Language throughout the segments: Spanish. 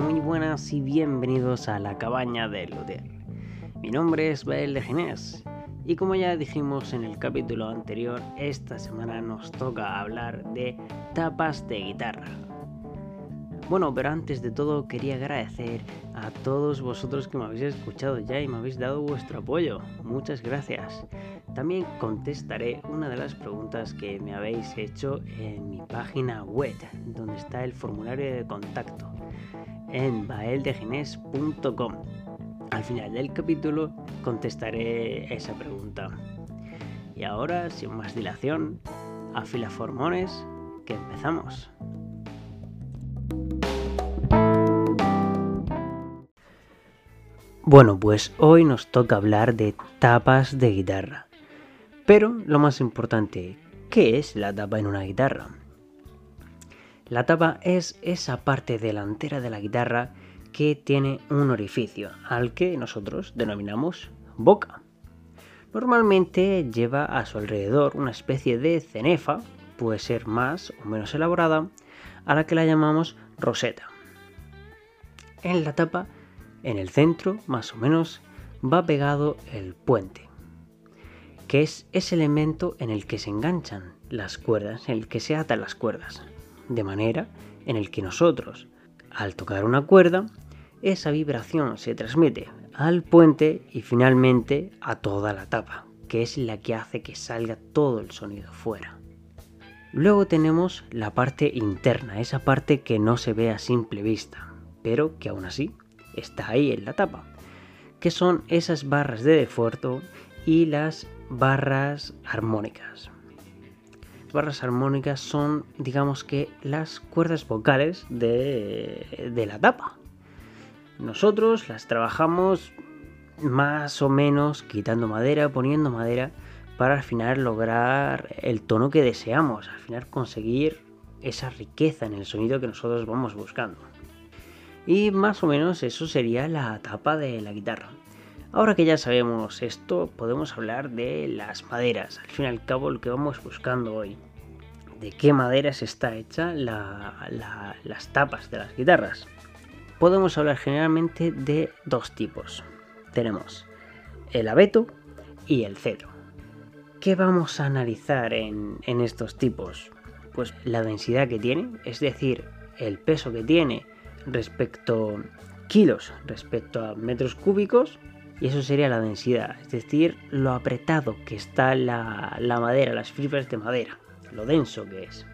Muy buenas y bienvenidos a la cabaña de Luder. Mi nombre es Bael de Ginés y como ya dijimos en el capítulo anterior, esta semana nos toca hablar de tapas de guitarra. Bueno, pero antes de todo quería agradecer a todos vosotros que me habéis escuchado ya y me habéis dado vuestro apoyo. Muchas gracias. También contestaré una de las preguntas que me habéis hecho en mi página web, donde está el formulario de contacto, en baeldegenes.com. Al final del capítulo contestaré esa pregunta. Y ahora, sin más dilación, afila formones, que empezamos. Bueno, pues hoy nos toca hablar de tapas de guitarra. Pero lo más importante, ¿qué es la tapa en una guitarra? La tapa es esa parte delantera de la guitarra que tiene un orificio, al que nosotros denominamos boca. Normalmente lleva a su alrededor una especie de cenefa, puede ser más o menos elaborada, a la que la llamamos roseta. En la tapa en el centro, más o menos, va pegado el puente, que es ese elemento en el que se enganchan las cuerdas, en el que se atan las cuerdas, de manera en el que nosotros, al tocar una cuerda, esa vibración se transmite al puente y finalmente a toda la tapa, que es la que hace que salga todo el sonido fuera. Luego tenemos la parte interna, esa parte que no se ve a simple vista, pero que aún así está ahí en la tapa, que son esas barras de defuerto y las barras armónicas. Barras armónicas son, digamos que, las cuerdas vocales de, de la tapa. Nosotros las trabajamos más o menos quitando madera, poniendo madera, para al final lograr el tono que deseamos, al final conseguir esa riqueza en el sonido que nosotros vamos buscando. Y más o menos eso sería la tapa de la guitarra. Ahora que ya sabemos esto, podemos hablar de las maderas. Al fin y al cabo, lo que vamos buscando hoy. De qué maderas está hecha las tapas de las guitarras. Podemos hablar generalmente de dos tipos. Tenemos el abeto y el cedro. ¿Qué vamos a analizar en, estos tipos? Pues la densidad que tiene, es decir, el peso que tiene respecto kilos respecto a metros cúbicos y eso sería la densidad, es decir, lo apretado que está la, la, madera, las fibras de madera, lo denso que es.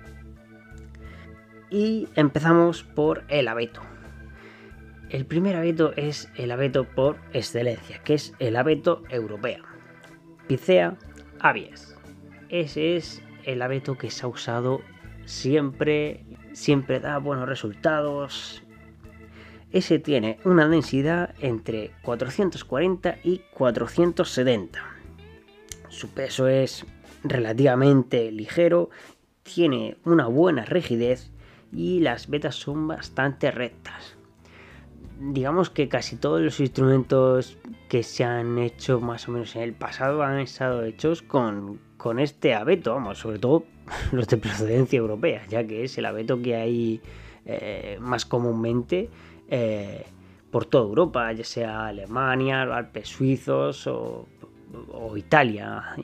Y empezamos por el abeto. El primer abeto es el abeto por excelencia, que es el abeto europeo. Picea avies. Ese es el abeto que se ha usado siempre, siempre da buenos resultados, ese tiene una densidad entre 440 y 470. Su peso es relativamente ligero, tiene una buena rigidez y las vetas son bastante rectas. Digamos que casi todos los instrumentos que se han hecho más o menos en el pasado han estado hechos con, este abeto, vamos, sobre todo los de procedencia europea, ya que es el abeto que hay eh, más comúnmente eh, por toda Europa, ya sea Alemania, Alpes suizos o, Italia.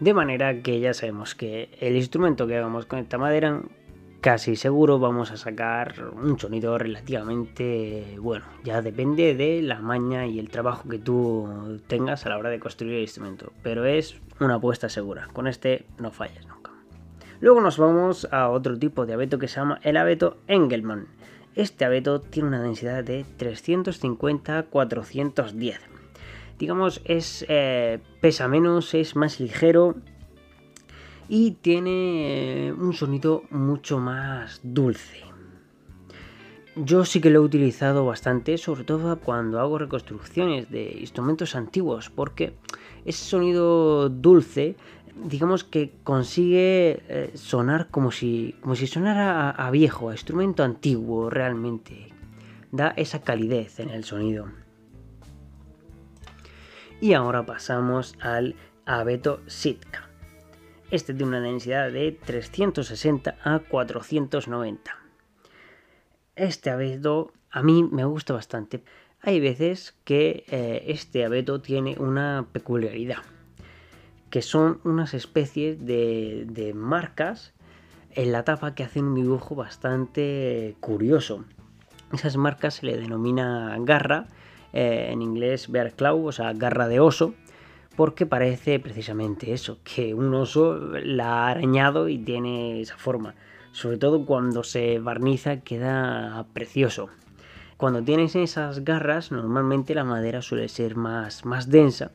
De manera que ya sabemos que el instrumento que hagamos con esta madera, casi seguro vamos a sacar un sonido relativamente bueno. Ya depende de la maña y el trabajo que tú tengas a la hora de construir el instrumento. Pero es una apuesta segura. Con este no fallas nunca. Luego nos vamos a otro tipo de abeto que se llama el abeto Engelmann. Este abeto tiene una densidad de 350-410. Digamos, es, eh, pesa menos, es más ligero y tiene eh, un sonido mucho más dulce. Yo sí que lo he utilizado bastante, sobre todo cuando hago reconstrucciones de instrumentos antiguos, porque ese sonido dulce digamos que consigue eh, sonar como si, como si sonara a, viejo, a instrumento antiguo realmente. Da esa calidez en el sonido. Y ahora pasamos al abeto Sitka. Este tiene una densidad de 360 a 490. este abeto a mí me gusta bastante. Hay veces que eh, este abeto tiene una peculiaridad, que son unas especies de, marcas en la tapa que hacen un dibujo bastante curioso. Esas marcas se le denomina garra, eh, en inglés bear claw, o sea, garra de oso, porque parece precisamente eso, que un oso la ha arañado y tiene esa forma. Sobre todo cuando se barniza queda precioso. Cuando tienes esas garras, normalmente la madera suele ser más, más densa.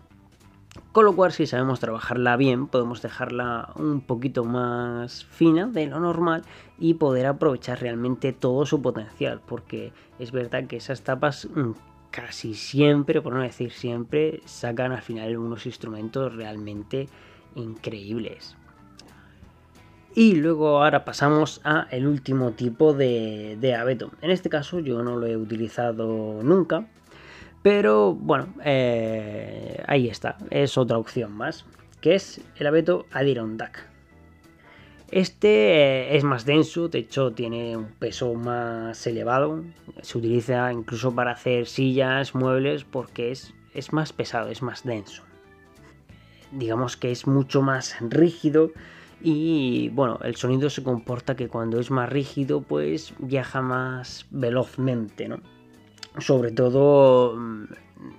Con lo cual, si sabemos trabajarla bien, podemos dejarla un poquito más fina de lo normal y poder aprovechar realmente todo su potencial. Porque es verdad que esas tapas mm, casi siempre, por no decir siempre, sacan al final unos instrumentos realmente increíbles. Y luego ahora pasamos a el último tipo de, abeto. En este caso yo no lo he utilizado nunca. Pero bueno, eh, ahí está. Es otra opción más. Que es el abeto Adirondack. Este eh, es más denso, de hecho tiene un peso más elevado. Se utiliza incluso para hacer sillas, muebles, porque es, es más pesado, es más denso. Digamos que es mucho más rígido y bueno, el sonido se comporta que cuando es más rígido pues viaja más velozmente, ¿no? Sobre todo mm,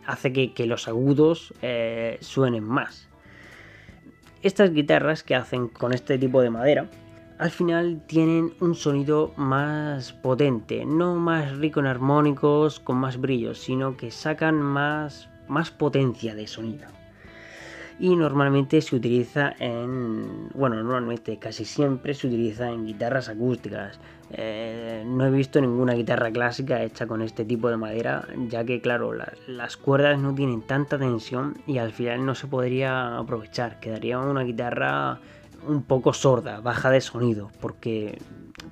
hace que, los agudos eh, suenen más. Estas guitarras que hacen con este tipo de madera al final tienen un sonido más potente, no más rico en armónicos con más brillos, sino que sacan más, más potencia de sonido y normalmente se utiliza en, bueno, normalmente casi siempre se utiliza en guitarras acústicas. Eh, no he visto ninguna guitarra clásica hecha con este tipo de madera, ya que claro, las cuerdas no tienen tanta tensión y al final no se podría aprovechar. Quedaría una guitarra un poco sorda, baja de sonido, porque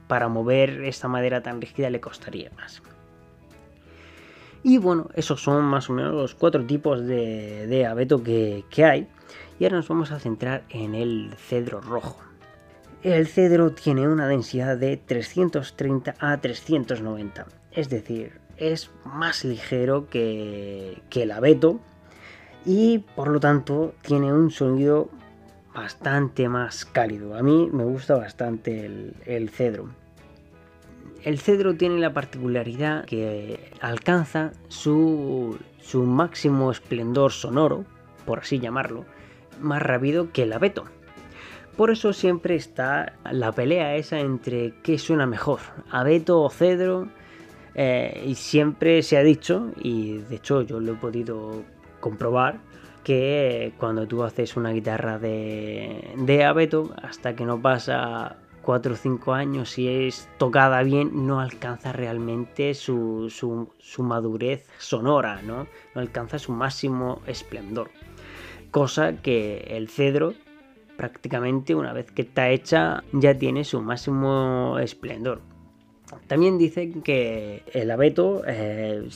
para mover esta madera tan rígida le costaría más. Y bueno, esos son más o menos los cuatro tipos de, abeto que, hay. Y ahora nos vamos a centrar en el cedro rojo. El cedro tiene una densidad de 330 a 390, es decir, es más ligero que, el abeto y por lo tanto tiene un sonido bastante más cálido. A mí me gusta bastante el cedro. El cedro tiene la particularidad que alcanza su, máximo esplendor sonoro, por así llamarlo, más rápido que el abeto. Por eso siempre está la pelea esa entre qué suena mejor, abeto o cedro. Eh, y siempre se ha dicho, y de hecho yo lo he podido comprobar, que cuando tú haces una guitarra de, de abeto, hasta que no pasa 4 o 5 años, si es tocada bien, no alcanza realmente su, madurez sonora, ¿no? no alcanza su máximo esplendor. Cosa que el cedro, prácticamente una vez que está hecha, ya tiene su máximo esplendor. También dicen que el abeto eh,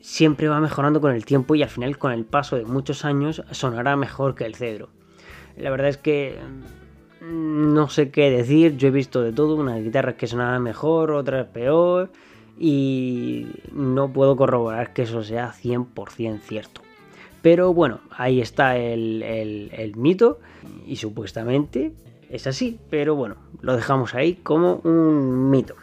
siempre va mejorando con el tiempo y al final con el paso de muchos años sonará mejor que el cedro. La verdad es que no sé qué decir, yo he visto de todo, unas guitarras que sonaban mejor, otras peor, y no puedo corroborar que eso sea 100% cierto. Pero bueno, ahí está el, el, mito, y supuestamente es así, pero bueno, lo dejamos ahí como un mito.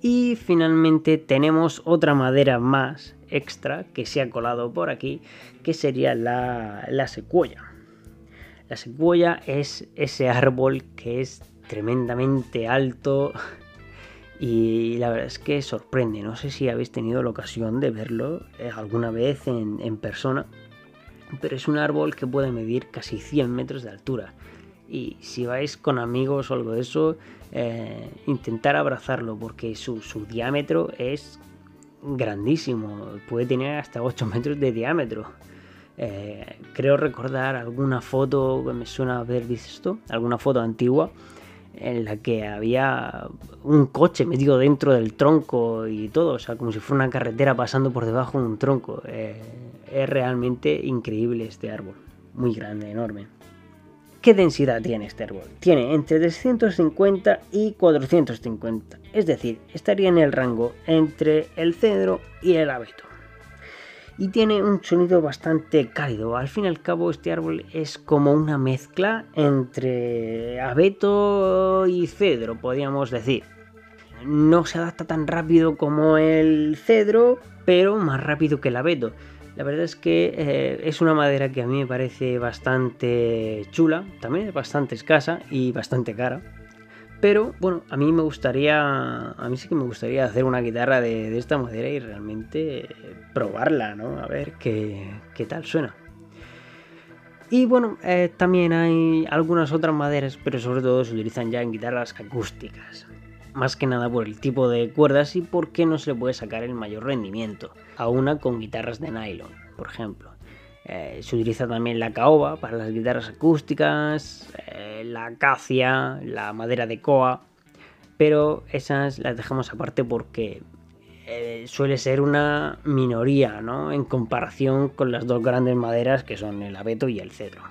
Y finalmente tenemos otra madera más extra que se ha colado por aquí, que sería la, la secuoya. La secuoya es ese árbol que es tremendamente alto y la verdad es que sorprende. No sé si habéis tenido la ocasión de verlo eh, alguna vez en, persona, pero es un árbol que puede medir casi 100 metros de altura. Y si vais con amigos o algo de eso, eh, intentar abrazarlo porque su, su diámetro es grandísimo. Puede tener hasta 8 metros de diámetro. Eh, creo recordar alguna foto que me suena haber visto, alguna foto antigua en la que había un coche metido dentro del tronco y todo, o sea, como si fuera una carretera pasando por debajo de un tronco. Eh, es realmente increíble este árbol, muy grande, enorme. ¿Qué densidad tiene este árbol? Tiene entre 350 y 450, es decir, estaría en el rango entre el cedro y el abeto. Y tiene un sonido bastante cálido, al fin y al cabo este árbol es como una mezcla entre abeto y cedro, podríamos decir. No se adapta tan rápido como el cedro, pero más rápido que el abeto. La verdad es que eh, es una madera que a mí me parece bastante chula, también es bastante escasa y bastante cara. Pero bueno, a mí me gustaría, a mí sí que me gustaría hacer una guitarra de, esta madera y realmente probarla, ¿no? A ver qué, tal suena. Y bueno, eh, también hay algunas otras maderas, pero sobre todo se utilizan ya en guitarras acústicas más que nada por el tipo de cuerdas y porque no se le puede sacar el mayor rendimiento a una con guitarras de nylon, por ejemplo. Eh, se utiliza también la caoba para las guitarras acústicas, eh, la acacia, la madera de coa, pero esas las dejamos aparte porque eh, suele ser una minoría ¿no? en comparación con las dos grandes maderas que son el abeto y el cedro.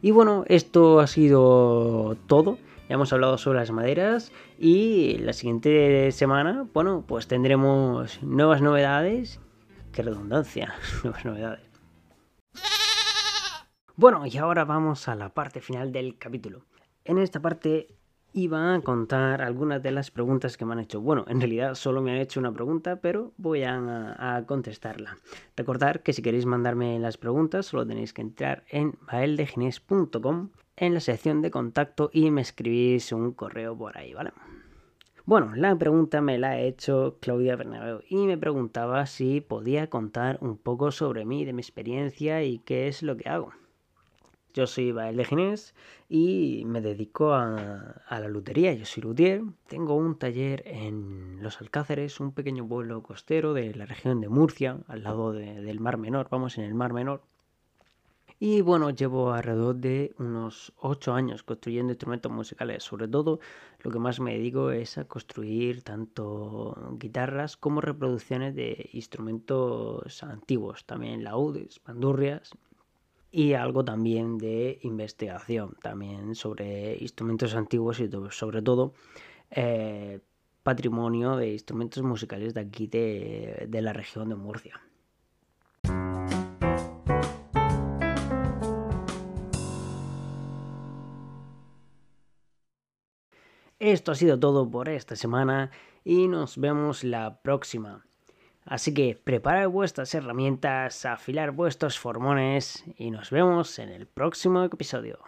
Y bueno, esto ha sido todo hemos hablado sobre las maderas y la siguiente semana, bueno, pues tendremos nuevas novedades. Qué redundancia, nuevas novedades. Bueno, y ahora vamos a la parte final del capítulo. En esta parte iba a contar algunas de las preguntas que me han hecho. Bueno, en realidad solo me han hecho una pregunta, pero voy a, contestarla. Recordad que si queréis mandarme las preguntas, solo tenéis que entrar en baeldegines.com en la sección de contacto y me escribís un correo por ahí, ¿vale? Bueno, la pregunta me la ha hecho Claudia Bernabeu y me preguntaba si podía contar un poco sobre mí, de mi experiencia y qué es lo que hago. Yo soy Bael de Ginés y me dedico a, la lutería. Yo soy luthier. Tengo un taller en Los Alcáceres, un pequeño pueblo costero de la región de Murcia, al lado del Mar Menor. Vamos en el Mar Menor. Y bueno, llevo alrededor de unos 8 años construyendo instrumentos musicales. Sobre todo, lo que más me dedico es a construir tanto guitarras como reproducciones de instrumentos antiguos, también laudes, bandurrias y algo también de investigación, también sobre instrumentos antiguos y sobre todo eh, patrimonio de instrumentos musicales de aquí de la región de Murcia. Esto ha sido todo por esta semana y nos vemos la próxima. Así que preparad vuestras herramientas, afilar vuestros formones y nos vemos en el próximo episodio.